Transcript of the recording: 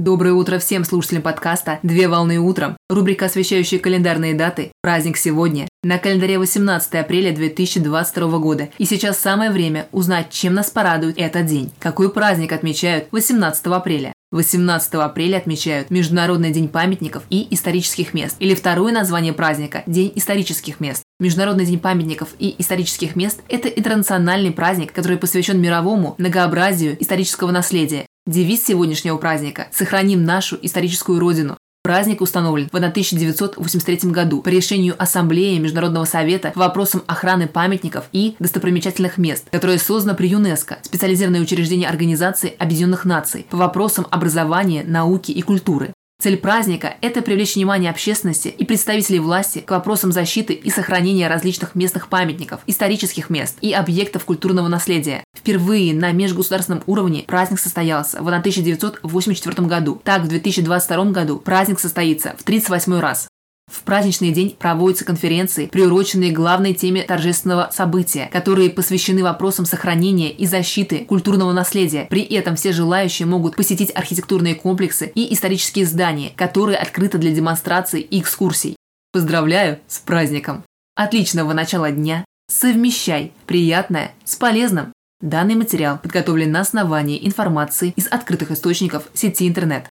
Доброе утро всем слушателям подкаста «Две волны утром». Рубрика, освещающая календарные даты. Праздник сегодня. На календаре 18 апреля 2022 года. И сейчас самое время узнать, чем нас порадует этот день. Какой праздник отмечают 18 апреля? 18 апреля отмечают Международный день памятников и исторических мест, или второе название праздника – День исторических мест. Международный день памятников и исторических мест – это интернациональный праздник, который посвящен мировому многообразию исторического наследия. Девиз сегодняшнего праздника – «Сохраним нашу историческую родину». Праздник установлен в 1983 году по решению Ассамблеи Международного совета по вопросам охраны памятников и достопримечательных мест, которое создано при ЮНЕСКО, специализированное учреждение Организации Объединенных Наций по вопросам образования, науки и культуры. Цель праздника – это привлечь внимание общественности и представителей власти к вопросам защиты и сохранения различных местных памятников, исторических мест и объектов культурного наследия. Впервые на межгосударственном уровне праздник состоялся в 1984 году. Так, в 2022 году праздник состоится в 38 раз. В праздничный день проводятся конференции, приуроченные главной теме торжественного события, которые посвящены вопросам сохранения и защиты культурного наследия. При этом все желающие могут посетить архитектурные комплексы и исторические здания, которые открыты для демонстраций и экскурсий. Поздравляю с праздником! Отличного начала дня! Совмещай приятное с полезным! Данный материал подготовлен на основании информации из открытых источников сети интернет.